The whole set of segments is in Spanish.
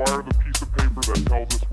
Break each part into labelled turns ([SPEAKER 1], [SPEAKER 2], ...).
[SPEAKER 1] acquired the piece of paper that held us?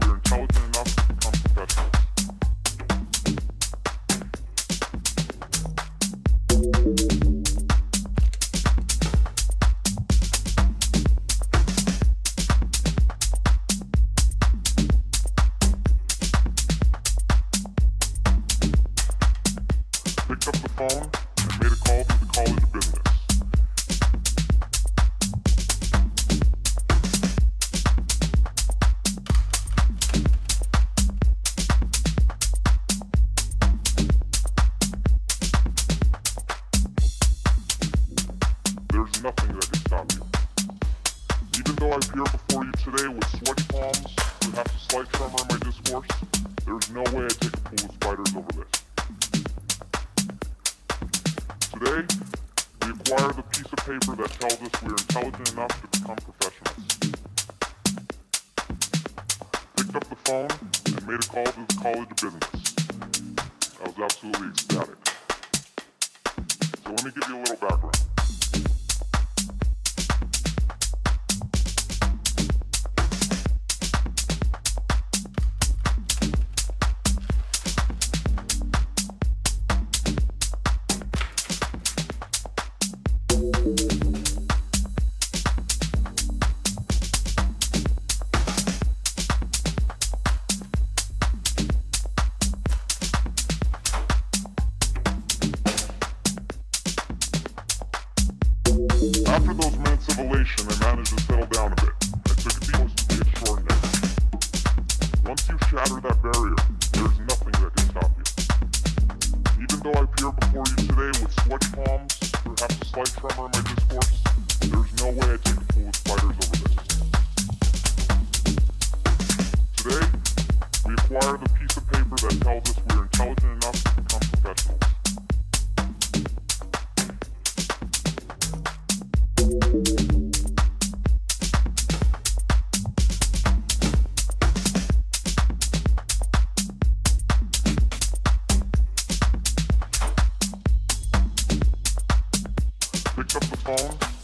[SPEAKER 1] Phone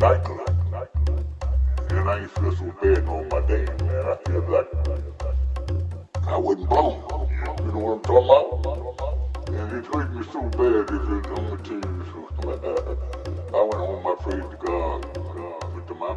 [SPEAKER 2] nightclub. And I ain't feel so bad on my day, man. I feel like I wouldn't blown. You know what I'm talking about? And it hurt me so bad that I'm gonna tell you the. I went home, I prayed to God, uh, went to my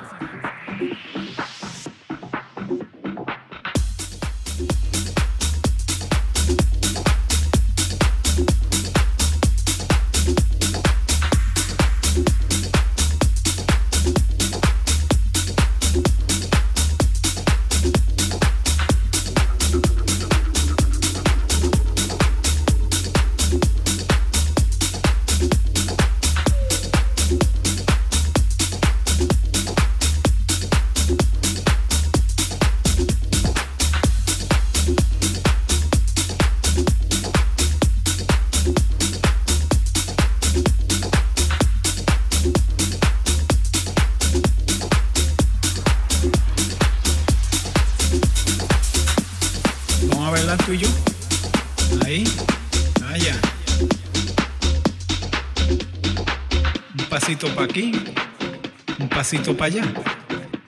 [SPEAKER 3] pasito para allá,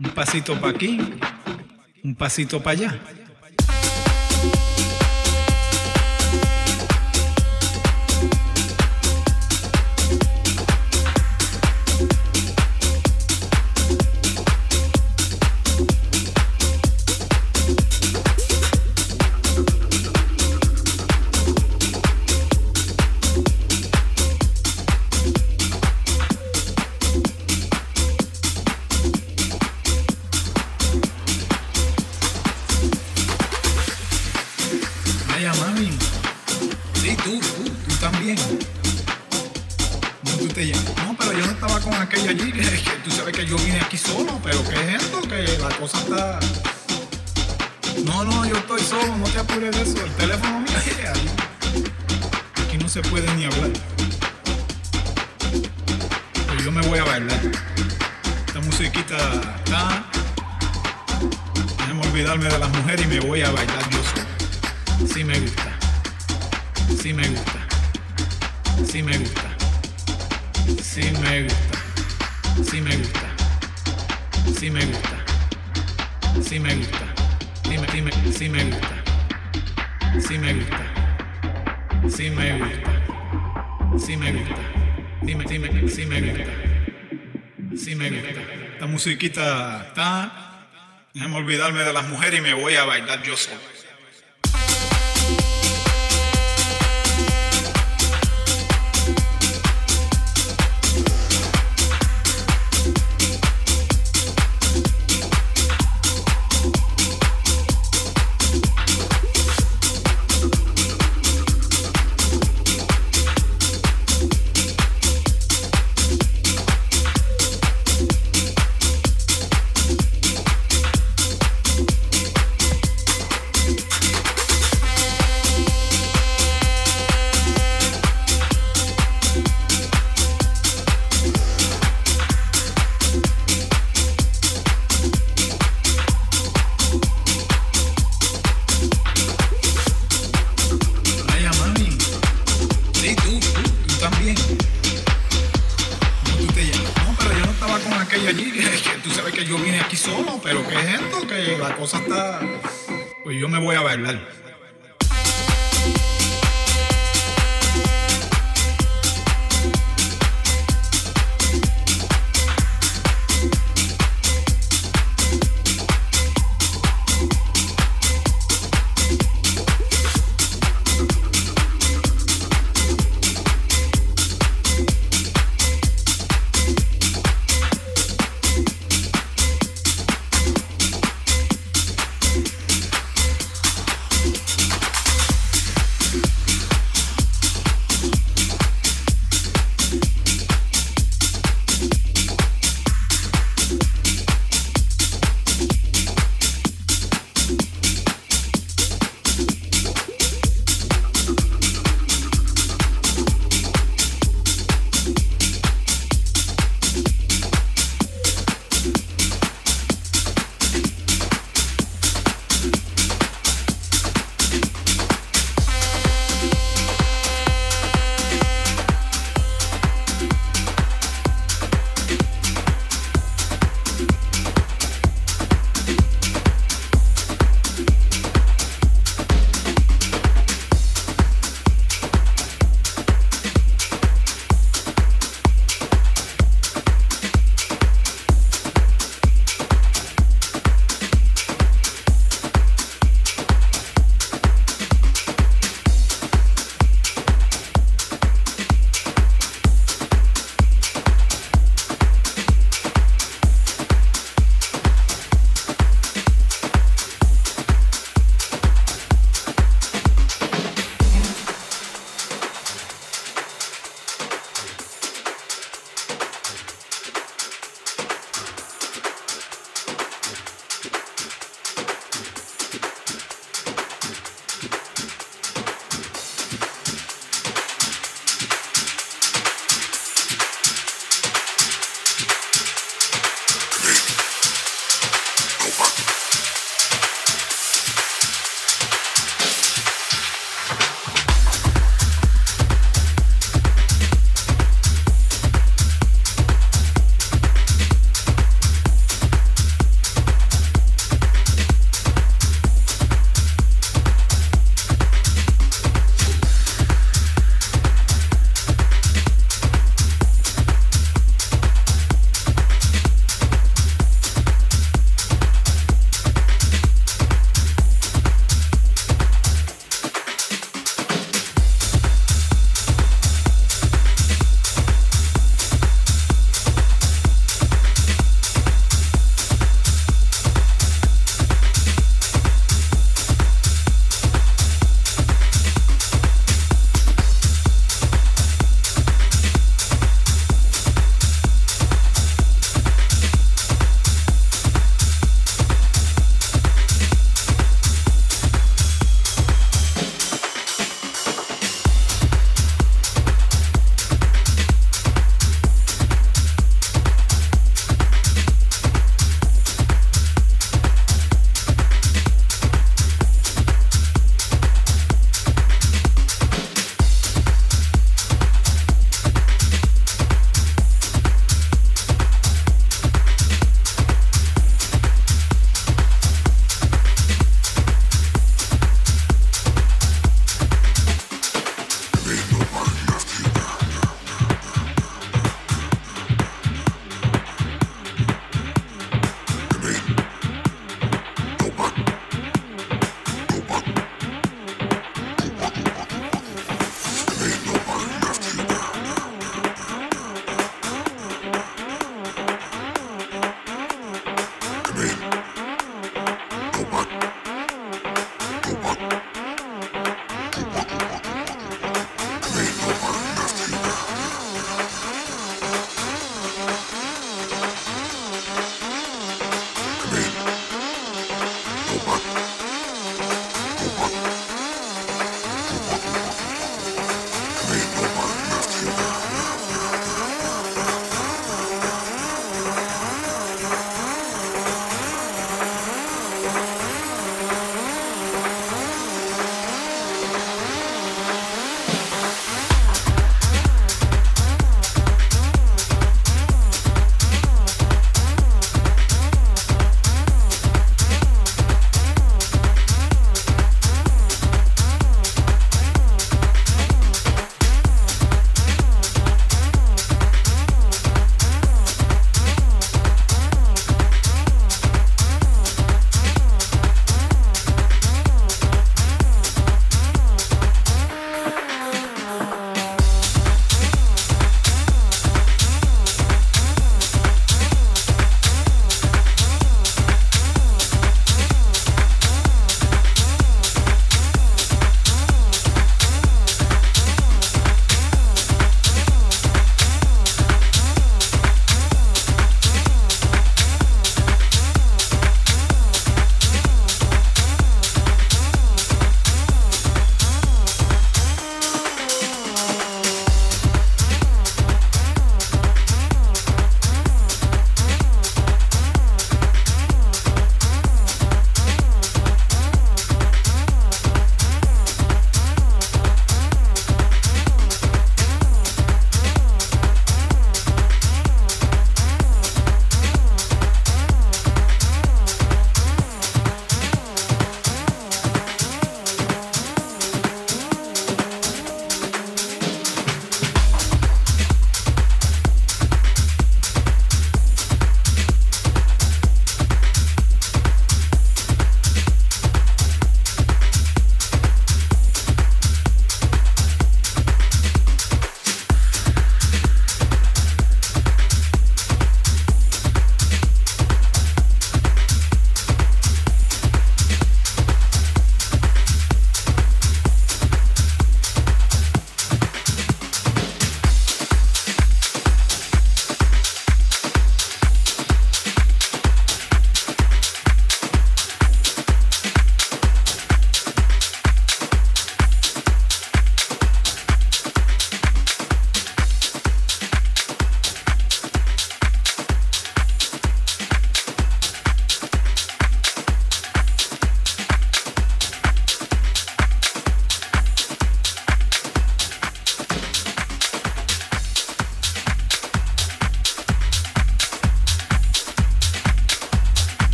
[SPEAKER 3] un pasito para aquí, un pasito para allá. yo me voy a bailar. Esta musiquita está. Déjame olvidarme de las mujeres y me voy a bailar yo solo. Sí me gusta. Sí me gusta. Sí me gusta. Sí me gusta. Sí me gusta. Sí me gusta. Sí me gusta. Dime, dime, sí me gusta. Sí me gusta. Sí me gusta. Sí me gusta. Dime, dime, sí me gusta. Sí me gusta. Esta musiquita está. Déjame olvidarme de las mujeres y me voy a bailar yo solo.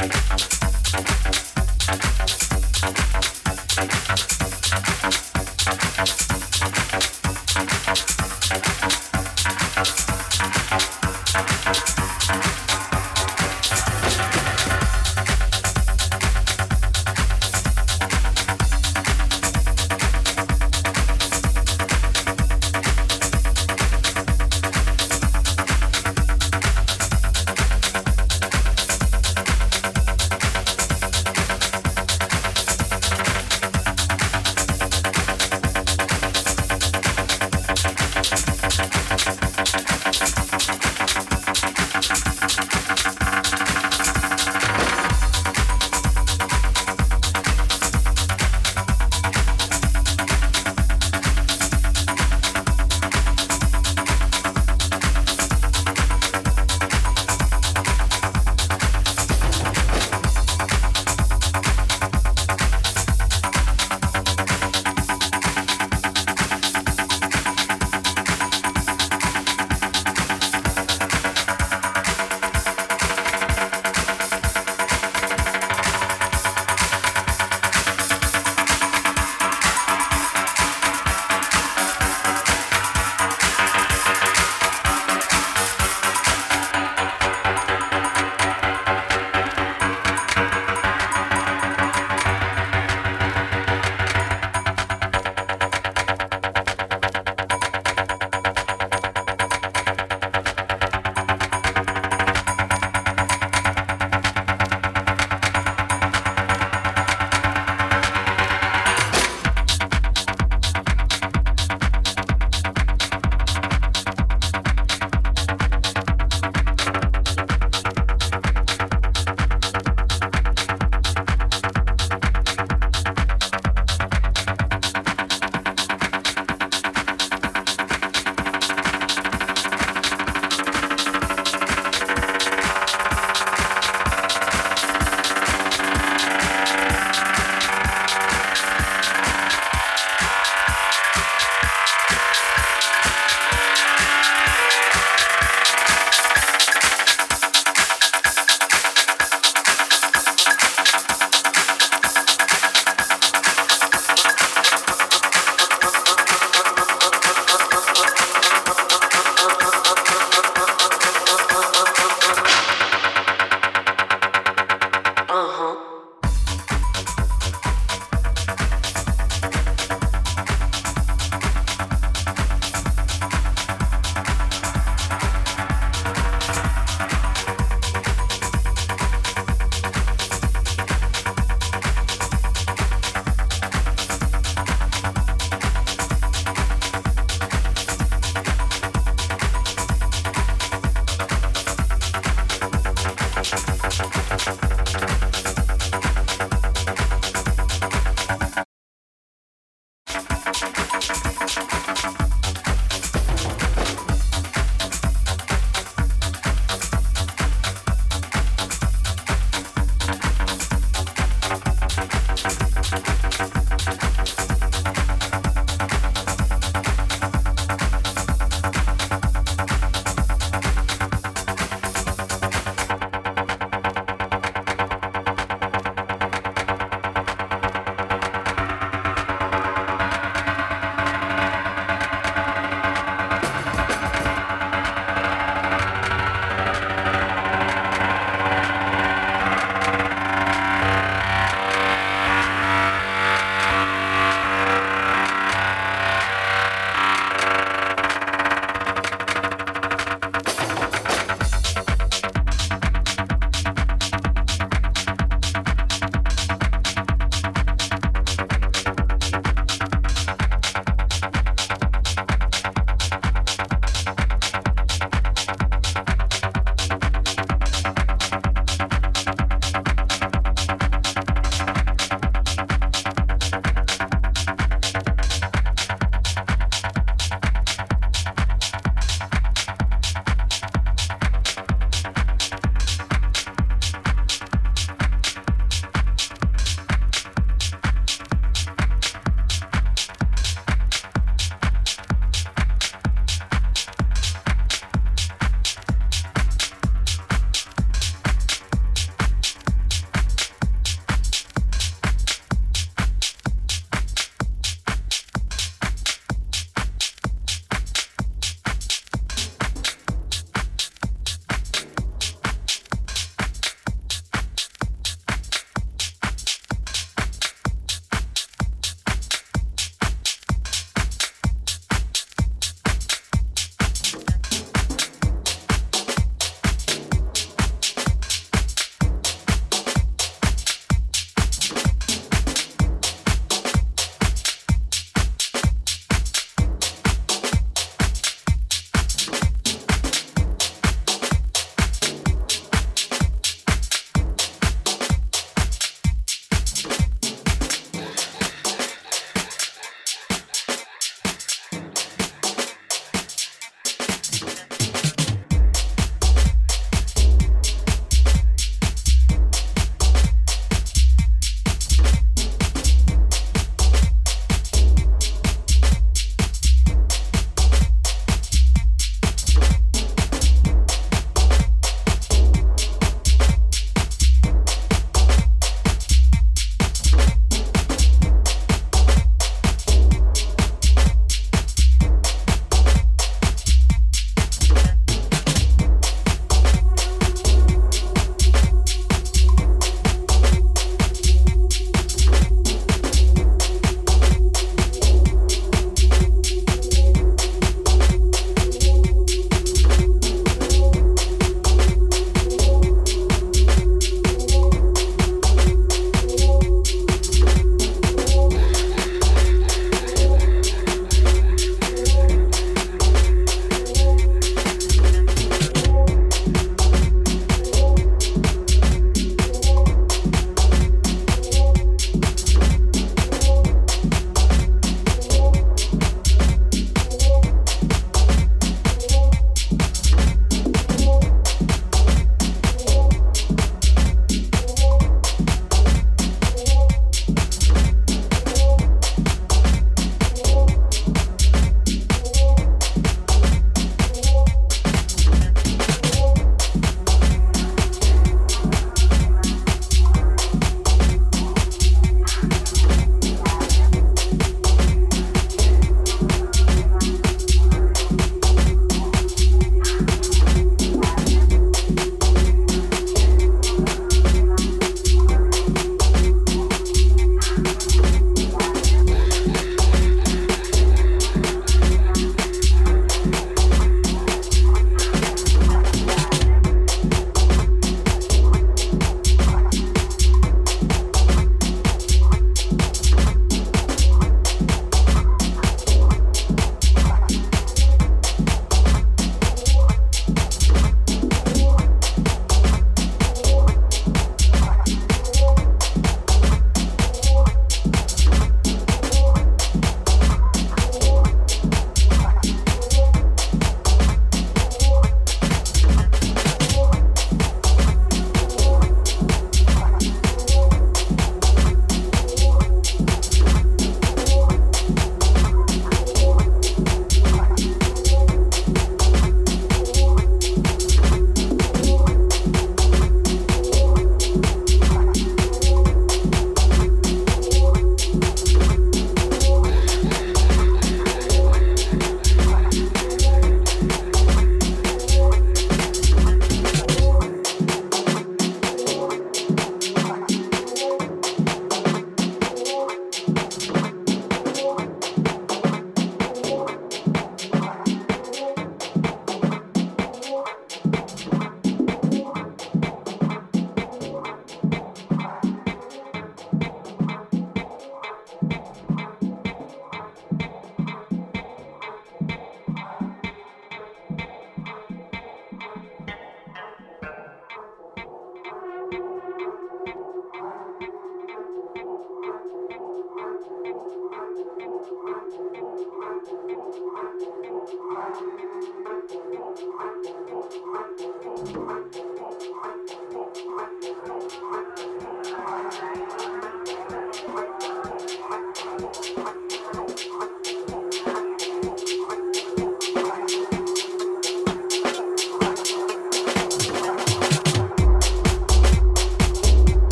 [SPEAKER 3] Thank